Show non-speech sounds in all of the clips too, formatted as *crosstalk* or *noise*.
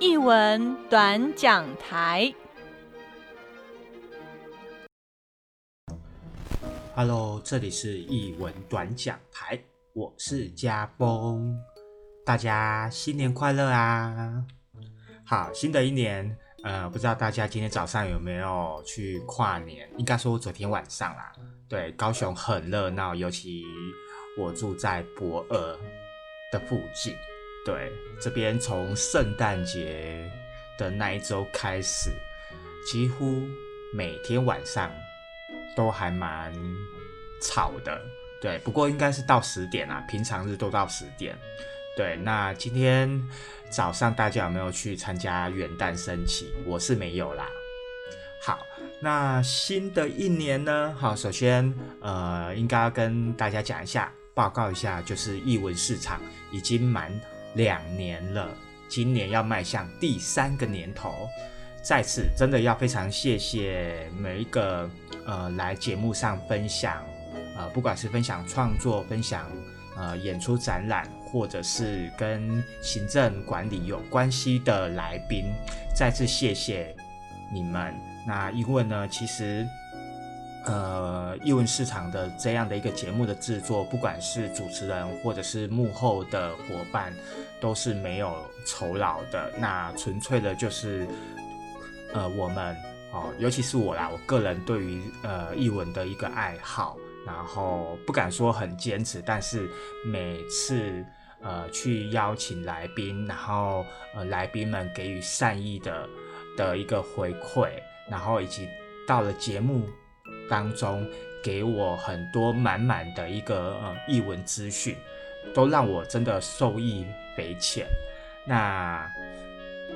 译文短讲台。Hello，这里是译文短讲台，我是家峰，大家新年快乐啊！好，新的一年，呃，不知道大家今天早上有没有去跨年？应该说昨天晚上啦。对，高雄很热闹，尤其我住在博尔的附近。对，这边从圣诞节的那一周开始，几乎每天晚上都还蛮吵的。对，不过应该是到十点啊，平常日都到十点。对，那今天早上大家有没有去参加元旦升旗？我是没有啦。好。那新的一年呢？好，首先，呃，应该要跟大家讲一下，报告一下，就是译文市场已经满两年了，今年要迈向第三个年头。在此，真的要非常谢谢每一个呃来节目上分享，呃，不管是分享创作、分享呃演出展览，或者是跟行政管理有关系的来宾，再次谢谢你们。那因为呢，其实，呃，译文市场的这样的一个节目的制作，不管是主持人或者是幕后的伙伴，都是没有酬劳的。那纯粹的就是，呃，我们哦，尤其是我啦，我个人对于呃译文的一个爱好，然后不敢说很坚持，但是每次呃去邀请来宾，然后呃来宾们给予善意的的一个回馈。然后以及到了节目当中，给我很多满满的一个呃译文资讯，都让我真的受益匪浅。那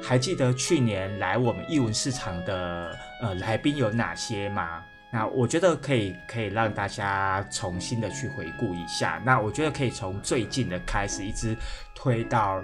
还记得去年来我们译文市场的呃来宾有哪些吗？那我觉得可以可以让大家重新的去回顾一下。那我觉得可以从最近的开始，一直推到。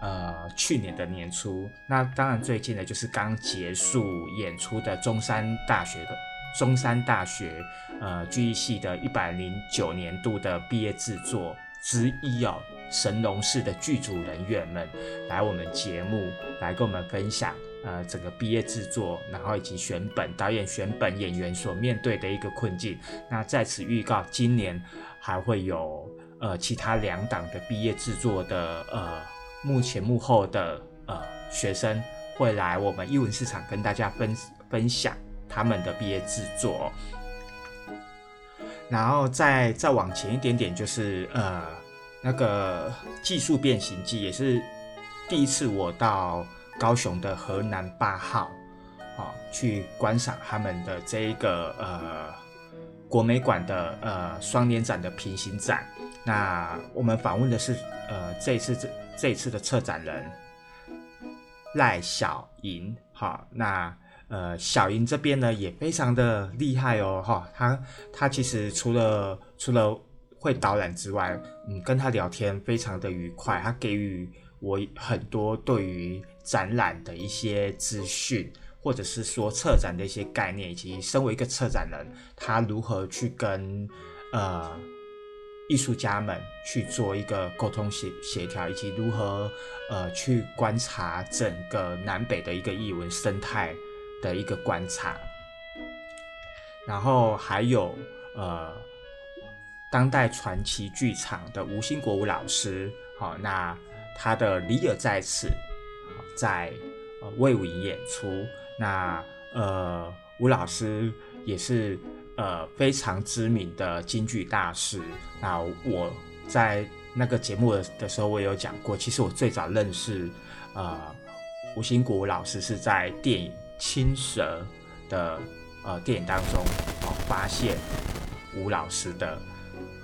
呃，去年的年初，那当然最近的就是刚结束演出的中山大学的中山大学呃剧艺系的一百零九年度的毕业制作之一哦，神龙式的剧组人员们来我们节目来跟我们分享呃整个毕业制作，然后以及选本导演选本演员所面对的一个困境。那在此预告，今年还会有呃其他两档的毕业制作的呃。幕前幕后的呃学生会来我们艺文市场跟大家分分享他们的毕业制作，然后再再往前一点点，就是呃那个技术变形记也是第一次我到高雄的河南八号啊去观赏他们的这一个呃国美馆的呃双年展的平行展。那我们访问的是呃这一次这。这次的策展人赖小莹，哈，那呃小英这边呢也非常的厉害哦，哈，他他其实除了除了会导览之外，嗯，跟他聊天非常的愉快，他给予我很多对于展览的一些资讯，或者是说策展的一些概念，以及身为一个策展人，他如何去跟呃。艺术家们去做一个沟通协协调，以及如何呃去观察整个南北的一个艺文生态的一个观察，然后还有呃当代传奇剧场的吴兴国吴老师，好，那他的《李尔在此》在呃魏武营演出，那呃吴老师也是。呃，非常知名的京剧大师。那我在那个节目的的时候，我也有讲过。其实我最早认识呃吴兴国老师是在电影《青蛇》的呃电影当中哦发现吴老师的。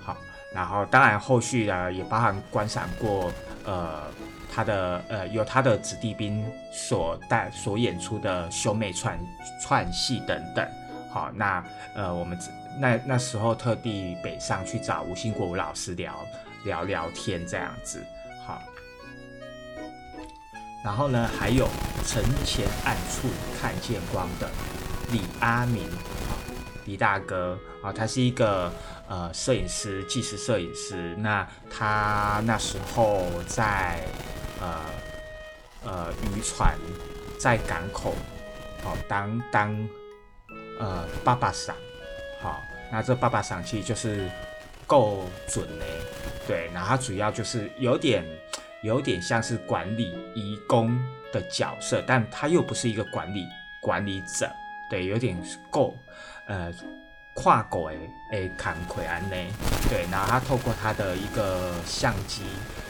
好，然后当然后续呢也包含观赏过呃他的呃有他的子弟兵所带所演出的兄妹串串戏等等。好，那呃，我们那那时候特地北上去找吴兴国吴老师聊聊聊天这样子。然后呢，还有城前暗处看见光的李阿明啊，李大哥啊，他是一个呃摄影师，纪实摄影师。那他那时候在呃呃渔船在港口，好当当呃爸爸赏，好，那这爸爸赏其实就是够准嘞，对，然后它主要就是有点有点像是管理义工的角色，但他又不是一个管理管理者，对，有点够呃。跨国诶，坎奎安内，对，然后他透过他的一个相机，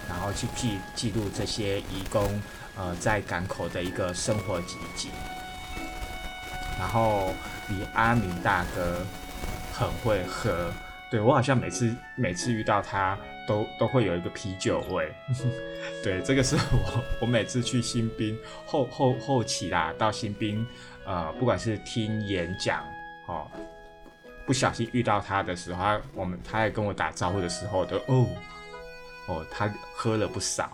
然后去记记录这些义工呃在港口的一个生活集锦。然后李阿明大哥很会喝，对我好像每次每次遇到他都都会有一个啤酒味，*laughs* 对，这个是我我每次去新兵后后后期啦，到新兵呃，不管是听演讲哦。不小心遇到他的时候，他我们他在跟我打招呼的时候，都哦哦，他喝了不少。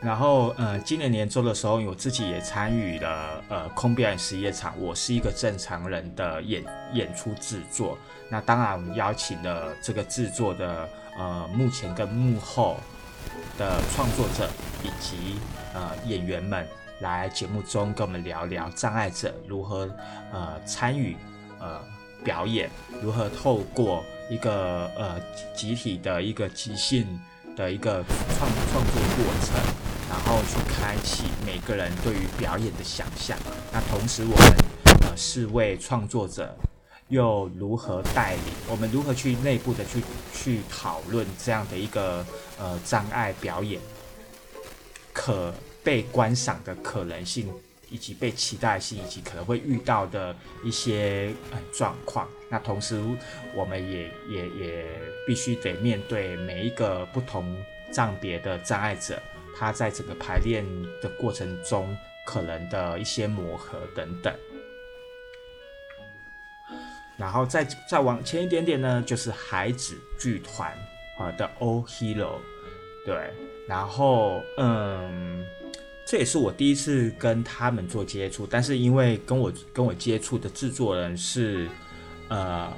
然后呃，今年年终的时候，我自己也参与了呃空表演实业场，我是一个正常人的演演出制作。那当然，我们邀请了这个制作的呃幕前跟幕后的创作者以及呃演员们。来节目中跟我们聊聊障碍者如何呃参与呃表演，如何透过一个呃集体的一个即兴的一个创创作过程，然后去开启每个人对于表演的想象。那同时我们呃四位创作者又如何带领我们如何去内部的去去讨论这样的一个呃障碍表演可。被观赏的可能性，以及被期待性，以及可能会遇到的一些呃状况。那同时，我们也也也必须得面对每一个不同障别的障碍者，他在整个排练的过程中可能的一些磨合等等。然后再再往前一点点呢，就是孩子剧团啊的 O Hero，对，然后嗯。这也是我第一次跟他们做接触，但是因为跟我跟我接触的制作人是呃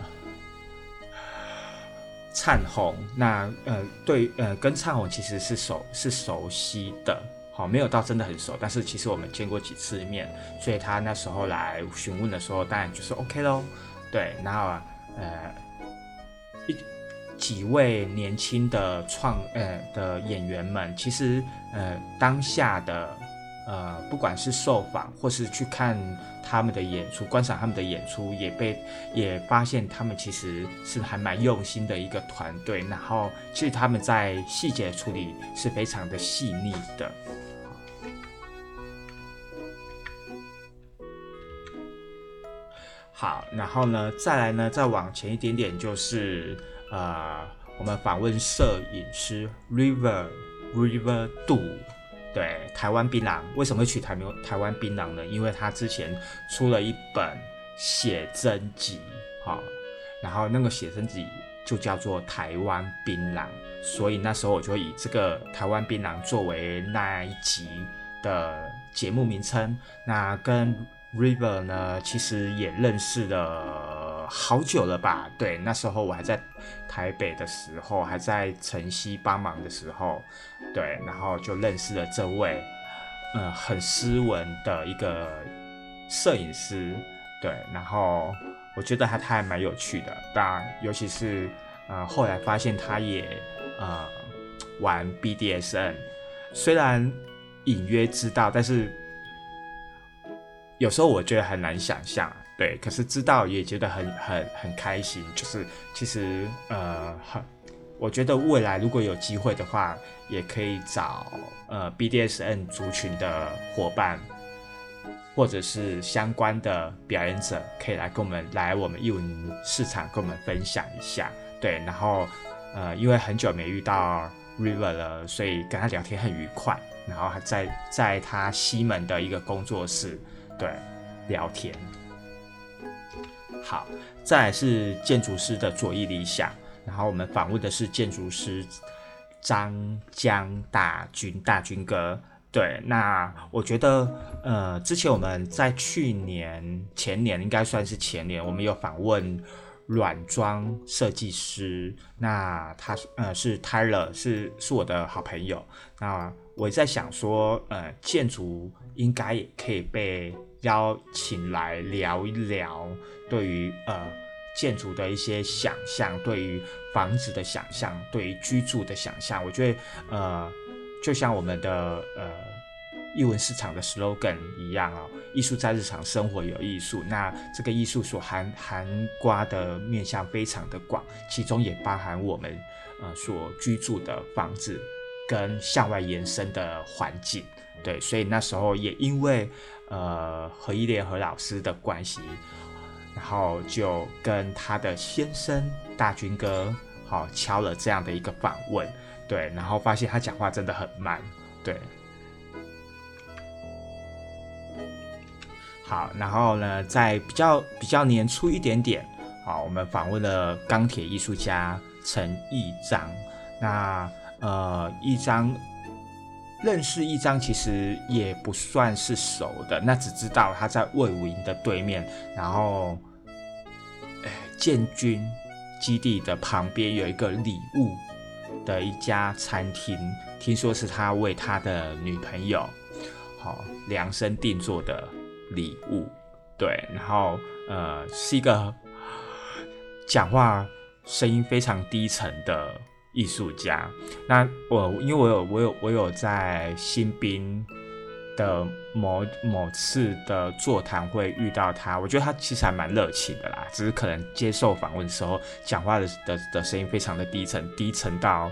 灿红，那呃对呃跟灿红其实是熟是熟悉的，好没有到真的很熟，但是其实我们见过几次面，所以他那时候来询问的时候，当然就是 OK 咯。对，然后呃一几位年轻的创呃的演员们，其实呃当下的。呃，不管是受访或是去看他们的演出，观赏他们的演出，也被也发现他们其实是还蛮用心的一个团队。然后，其实他们在细节处理是非常的细腻的。好，然后呢，再来呢，再往前一点点，就是呃，我们访问摄影师 River River Do。对，台湾槟榔为什么会取台名台湾槟榔呢？因为他之前出了一本写真集，哈，然后那个写真集就叫做台湾槟榔，所以那时候我就以这个台湾槟榔作为那一集的节目名称。那跟 River 呢，其实也认识了好久了吧？对，那时候我还在台北的时候，还在城西帮忙的时候，对，然后就认识了这位，呃，很斯文的一个摄影师，对，然后我觉得他他还蛮有趣的，当然，尤其是呃，后来发现他也呃玩 BDSN，虽然隐约知道，但是。有时候我觉得很难想象，对，可是知道也觉得很很很开心。就是其实呃，很，我觉得未来如果有机会的话，也可以找呃 BDSN 族群的伙伴，或者是相关的表演者，可以来跟我们来我们艺文市场跟我们分享一下。对，然后呃，因为很久没遇到 River 了，所以跟他聊天很愉快。然后还在在他西门的一个工作室。对，聊天。好，再来是建筑师的左翼理想，然后我们访问的是建筑师张江大军大军哥。对，那我觉得，呃，之前我们在去年前年应该算是前年，我们有访问软装设计师。那他呃是 Tyler，是是我的好朋友。那我在想说，呃，建筑应该也可以被邀请来聊一聊，对于呃建筑的一些想象，对于房子的想象，对于居住的想象。我觉得呃，就像我们的呃艺文市场的 slogan 一样啊，艺术在日常生活有艺术。那这个艺术所含含瓜的面向非常的广，其中也包含我们呃所居住的房子。跟向外延伸的环境，对，所以那时候也因为呃何一莲何老师的关系，然后就跟他的先生大军哥好敲了这样的一个访问，对，然后发现他讲话真的很慢，对，好，然后呢，在比较比较年初一点点，好，我们访问了钢铁艺术家陈义章，那。呃，一张认识一张，其实也不算是熟的，那只知道他在魏武营的对面，然后，建军基地的旁边有一个礼物的一家餐厅，听说是他为他的女朋友好量身定做的礼物，对，然后呃，是一个 *sighs* 讲话声音非常低沉的。艺术家，那我因为我有我有我有在新兵的某某次的座谈会遇到他，我觉得他其实还蛮热情的啦，只是可能接受访问时候讲话的的的声音非常的低沉，低沉到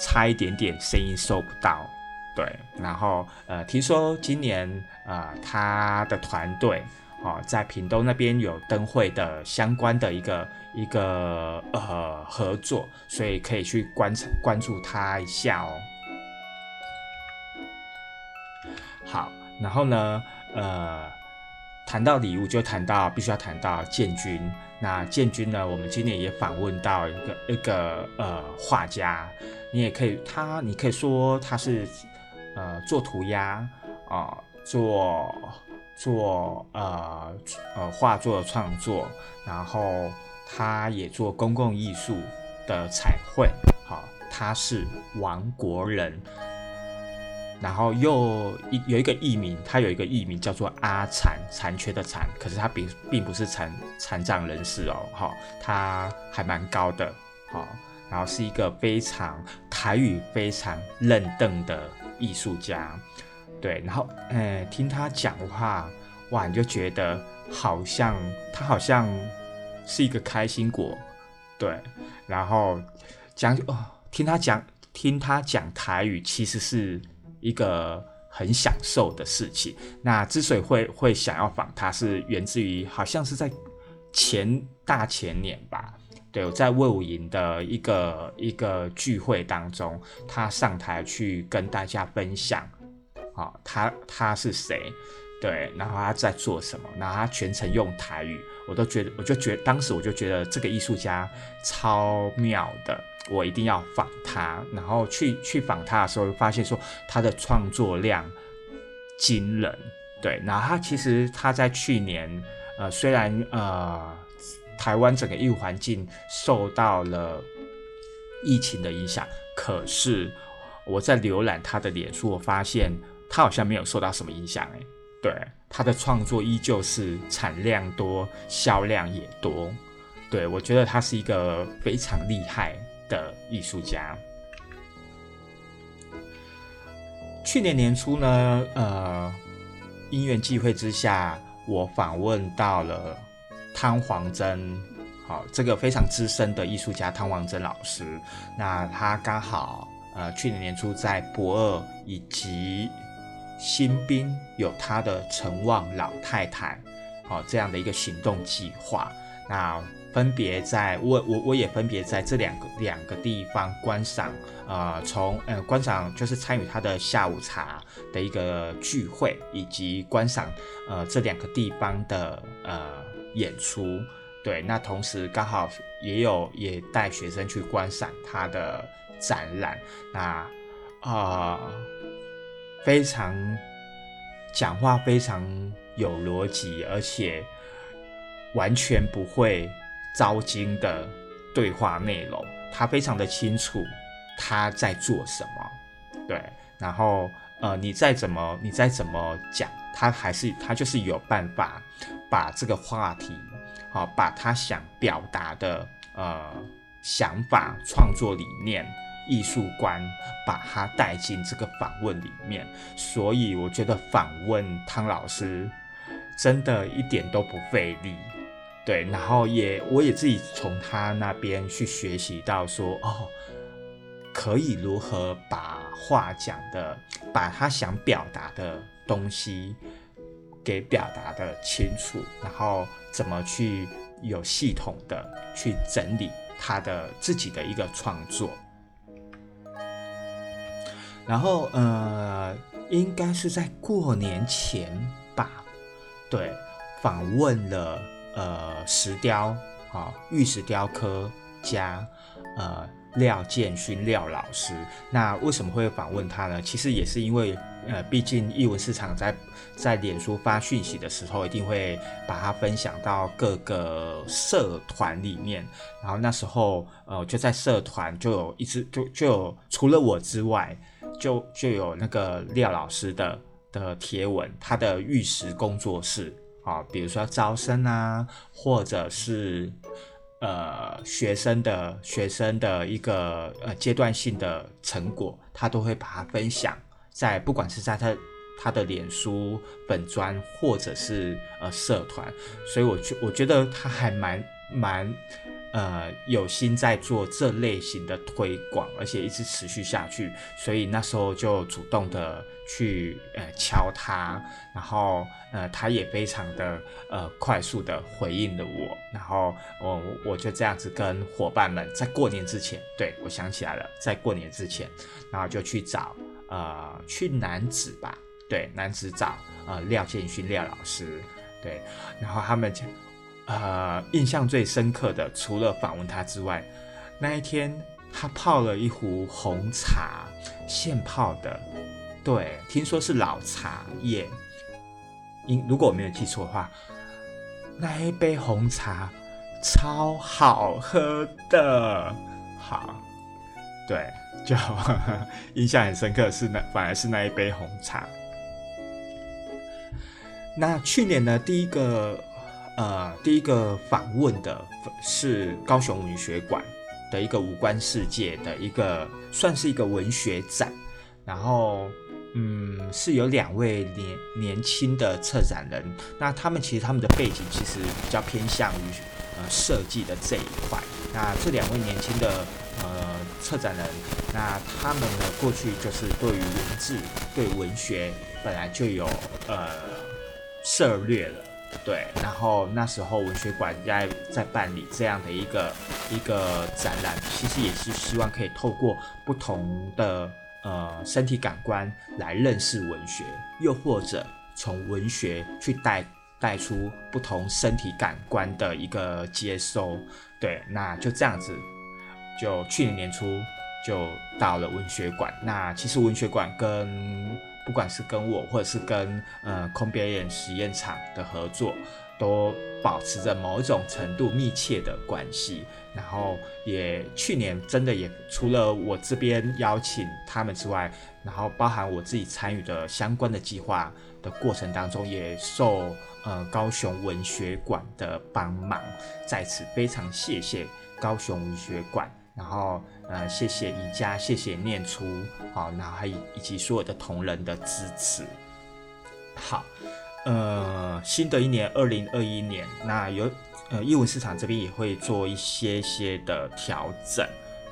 差一点点声音收不到。对，然后呃，听说今年呃他的团队。哦，在屏东那边有灯会的相关的一个一个呃合作，所以可以去观察关注他一下哦。好，然后呢，呃，谈到礼物就谈到必须要谈到建军。那建军呢，我们今年也访问到一个一个呃画家，你也可以他，你可以说他是呃做涂鸦啊，做。做呃呃画作创作，然后他也做公共艺术的彩绘，好，他是王国人，然后又一有一个艺名，他有一个艺名叫做阿残，残缺的残，可是他并并不是残残障人士哦，哈，他还蛮高的，好，然后是一个非常台语非常愣瞪的艺术家。对，然后，呃，听他讲话，哇，你就觉得好像他好像是一个开心果，对，然后讲哦，听他讲，听他讲台语，其实是一个很享受的事情。那之所以会会想要访他，是源自于好像是在前大前年吧，对，我在魏武营的一个一个聚会当中，他上台去跟大家分享。啊，他他是谁？对，然后他在做什么？然后他全程用台语，我都觉得，我就觉得当时我就觉得这个艺术家超妙的，我一定要访他。然后去去访他的时候，发现说他的创作量惊人。对，然后他其实他在去年，呃，虽然呃台湾整个艺术环境受到了疫情的影响，可是我在浏览他的脸书，我发现。他好像没有受到什么影响，哎，对，他的创作依旧是产量多，销量也多，对我觉得他是一个非常厉害的艺术家。去年年初呢，呃，因缘际会之下，我访问到了汤黄珍，好，这个非常资深的艺术家汤黄珍老师，那他刚好呃去年年初在博二以及新兵有他的陈望老太太，好这样的一个行动计划。那分别在我我我也分别在这两个两个地方观赏，呃，从呃观赏就是参与他的下午茶的一个聚会，以及观赏呃这两个地方的呃演出。对，那同时刚好也有也带学生去观赏他的展览。那啊。非常讲话非常有逻辑，而且完全不会糟心的对话内容，他非常的清楚他在做什么，对，然后呃，你再怎么你再怎么讲，他还是他就是有办法把这个话题，好，把他想表达的呃想法、创作理念。艺术观把它带进这个访问里面，所以我觉得访问汤老师真的一点都不费力，对，然后也我也自己从他那边去学习到说，哦，可以如何把话讲的，把他想表达的东西给表达的清楚，然后怎么去有系统的去整理他的自己的一个创作。然后呃，应该是在过年前吧，对，访问了呃石雕啊玉石雕刻家呃廖建勋廖老师。那为什么会访问他呢？其实也是因为呃，毕竟艺文市场在在脸书发讯息的时候，一定会把它分享到各个社团里面。然后那时候呃，就在社团就有一直就就有除了我之外。就就有那个廖老师的的贴文，他的玉石工作室啊，比如说招生啊，或者是呃学生的学生的一个呃阶段性的成果，他都会把它分享在不管是在他他的脸书本专或者是呃社团，所以我觉我觉得他还蛮蛮。呃，有心在做这类型的推广，而且一直持续下去，所以那时候就主动的去呃敲他，然后呃他也非常的呃快速的回应了我，然后我我就这样子跟伙伴们在过年之前，对我想起来了，在过年之前，然后就去找呃去南子吧，对南子找呃廖建勋廖老师，对，然后他们就。呃，印象最深刻的，除了访问他之外，那一天他泡了一壶红茶，现泡的，对，听说是老茶叶。因如果我没有记错的话，那一杯红茶超好喝的，好，对，就 *laughs* 印象很深刻是那，反而是那一杯红茶。那去年呢，第一个。呃，第一个访问的是高雄文学馆的一个五官世界的一个，算是一个文学展。然后，嗯，是有两位年年轻的策展人。那他们其实他们的背景其实比较偏向于呃设计的这一块。那这两位年轻的呃策展人，那他们呢过去就是对于文字、对文学本来就有呃涉略了。对，然后那时候文学馆在在办理这样的一个一个展览，其实也是希望可以透过不同的呃身体感官来认识文学，又或者从文学去带带出不同身体感官的一个接收。对，那就这样子，就去年年初就到了文学馆。那其实文学馆跟不管是跟我，或者是跟呃空表演实验场的合作，都保持着某种程度密切的关系。然后也去年真的也除了我这边邀请他们之外，然后包含我自己参与的相关的计划的过程当中，也受呃高雄文学馆的帮忙，在此非常谢谢高雄文学馆。然后，呃，谢谢宜家，谢谢念初，好，然后还以及所有的同仁的支持。好，呃，新的一年二零二一年，那有呃，艺文市场这边也会做一些些的调整。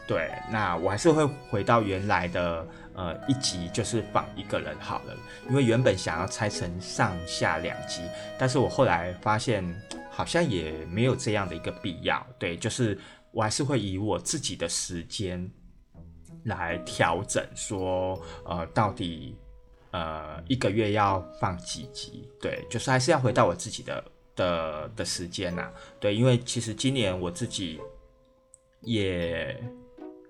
对，那我还是会回到原来的呃一集，就是放一个人好了，因为原本想要拆成上下两集，但是我后来发现好像也没有这样的一个必要。对，就是。我还是会以我自己的时间来调整，说呃，到底呃一个月要放几集？对，就是还是要回到我自己的的的时间呐。对，因为其实今年我自己也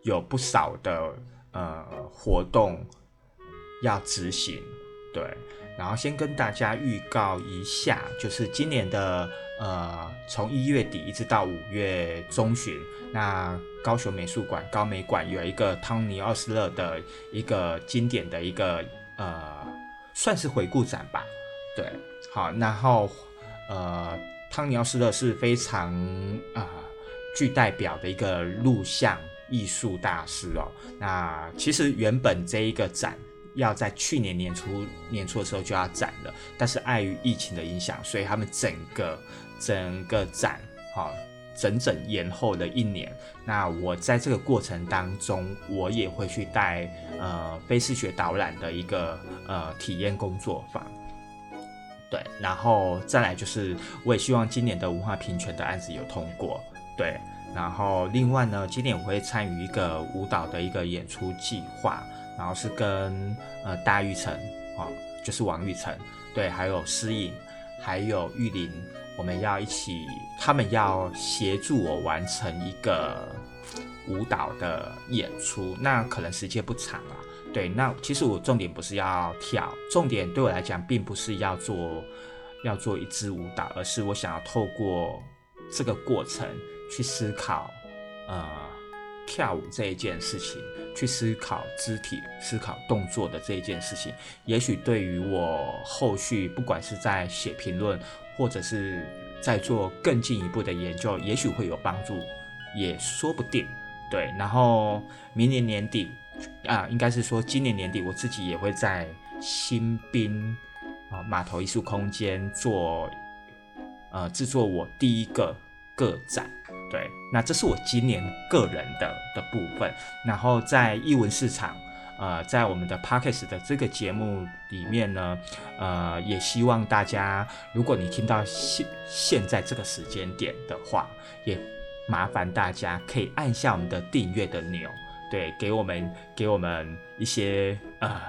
有不少的呃活动要执行。对，然后先跟大家预告一下，就是今年的呃，从一月底一直到五月中旬，那高雄美术馆高美馆有一个汤尼奥斯勒的一个经典的一个呃，算是回顾展吧。对，好，然后呃，汤尼奥斯勒是非常啊具代表的一个录像艺术大师哦。那其实原本这一个展。要在去年年初年初的时候就要展了，但是碍于疫情的影响，所以他们整个整个展哈整整延后了一年。那我在这个过程当中，我也会去带呃非视觉导览的一个呃体验工作坊，对，然后再来就是我也希望今年的文化平权的案子有通过，对，然后另外呢，今年我会参与一个舞蹈的一个演出计划。然后是跟呃大玉成啊，就是王玉成，对，还有诗颖，还有玉林，我们要一起，他们要协助我完成一个舞蹈的演出，那可能时间不长啊。对，那其实我重点不是要跳，重点对我来讲并不是要做要做一支舞蹈，而是我想要透过这个过程去思考，呃。跳舞这一件事情，去思考肢体、思考动作的这一件事情，也许对于我后续不管是在写评论，或者是在做更进一步的研究，也许会有帮助，也说不定。对，然后明年年底啊，应该是说今年年底，我自己也会在新兵啊码头艺术空间做呃制作我第一个个展。对，那这是我今年个人的的部分。然后在译文市场，呃，在我们的 Parkes 的这个节目里面呢，呃，也希望大家，如果你听到现现在这个时间点的话，也麻烦大家可以按下我们的订阅的钮，对，给我们给我们一些呃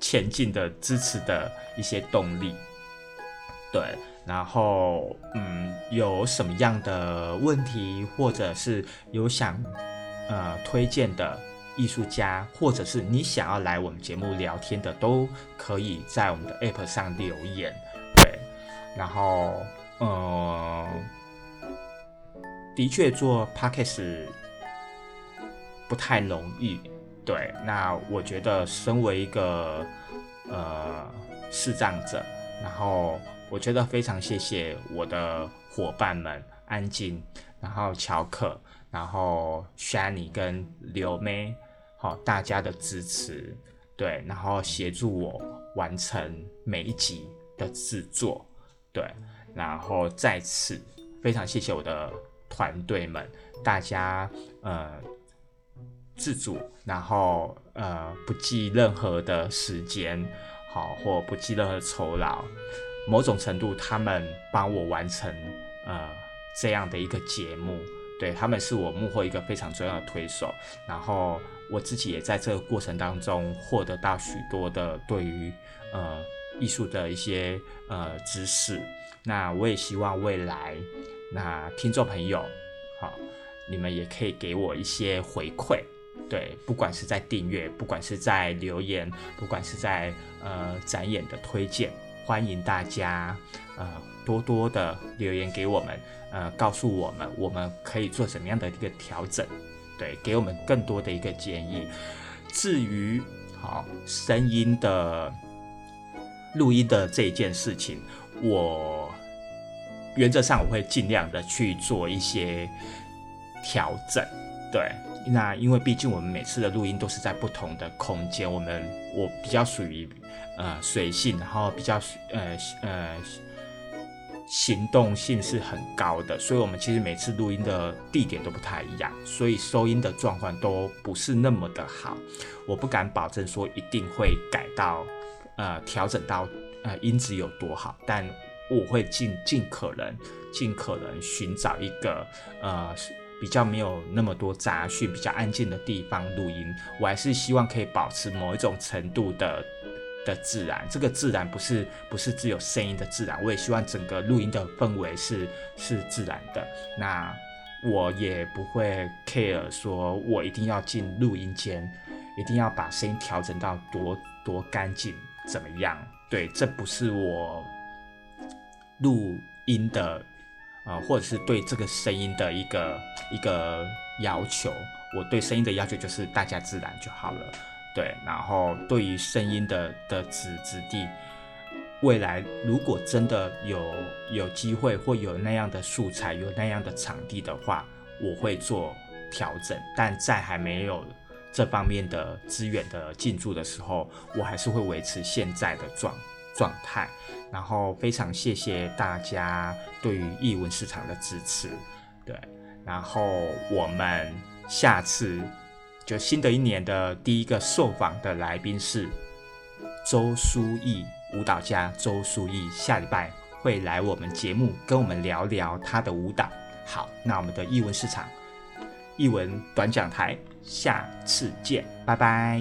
前进的支持的一些动力，对。然后，嗯，有什么样的问题，或者是有想呃推荐的艺术家，或者是你想要来我们节目聊天的，都可以在我们的 App 上留言。对，然后，呃，的确做 Podcast 不太容易。对，那我觉得身为一个呃视障者，然后。我觉得非常谢谢我的伙伴们，安静，然后乔克，然后 Shani 跟刘妹，好，大家的支持，对，然后协助我完成每一集的制作，对，然后在此非常谢谢我的团队们，大家呃自主，然后呃不计任何的时间，好，或不计任何酬劳。某种程度，他们帮我完成呃这样的一个节目，对他们是我幕后一个非常重要的推手。然后我自己也在这个过程当中获得到许多的对于呃艺术的一些呃知识。那我也希望未来那听众朋友，好，你们也可以给我一些回馈，对，不管是在订阅，不管是在留言，不管是在呃展演的推荐。欢迎大家，呃，多多的留言给我们，呃，告诉我们我们可以做什么样的一个调整，对，给我们更多的一个建议。至于好声音的录音的这一件事情，我原则上我会尽量的去做一些调整，对。那因为毕竟我们每次的录音都是在不同的空间，我们我比较属于。呃，随性，然后比较呃呃行动性是很高的，所以我们其实每次录音的地点都不太一样，所以收音的状况都不是那么的好。我不敢保证说一定会改到呃调整到呃音质有多好，但我会尽尽可能尽可能寻找一个呃比较没有那么多杂讯、比较安静的地方录音。我还是希望可以保持某一种程度的。的自然，这个自然不是不是只有声音的自然，我也希望整个录音的氛围是是自然的。那我也不会 care 说我一定要进录音间，一定要把声音调整到多多干净怎么样？对，这不是我录音的，呃，或者是对这个声音的一个一个要求。我对声音的要求就是大家自然就好了。对，然后对于声音的的子子弟，未来如果真的有有机会或有那样的素材，有那样的场地的话，我会做调整。但在还没有这方面的资源的进驻的时候，我还是会维持现在的状状态。然后非常谢谢大家对于译文市场的支持，对。然后我们下次就新的一年的第一个受访的来宾是周书义舞蹈家周书义，下礼拜会来我们节目跟我们聊聊他的舞蹈。好，那我们的译文市场译文短讲台下次见，拜拜。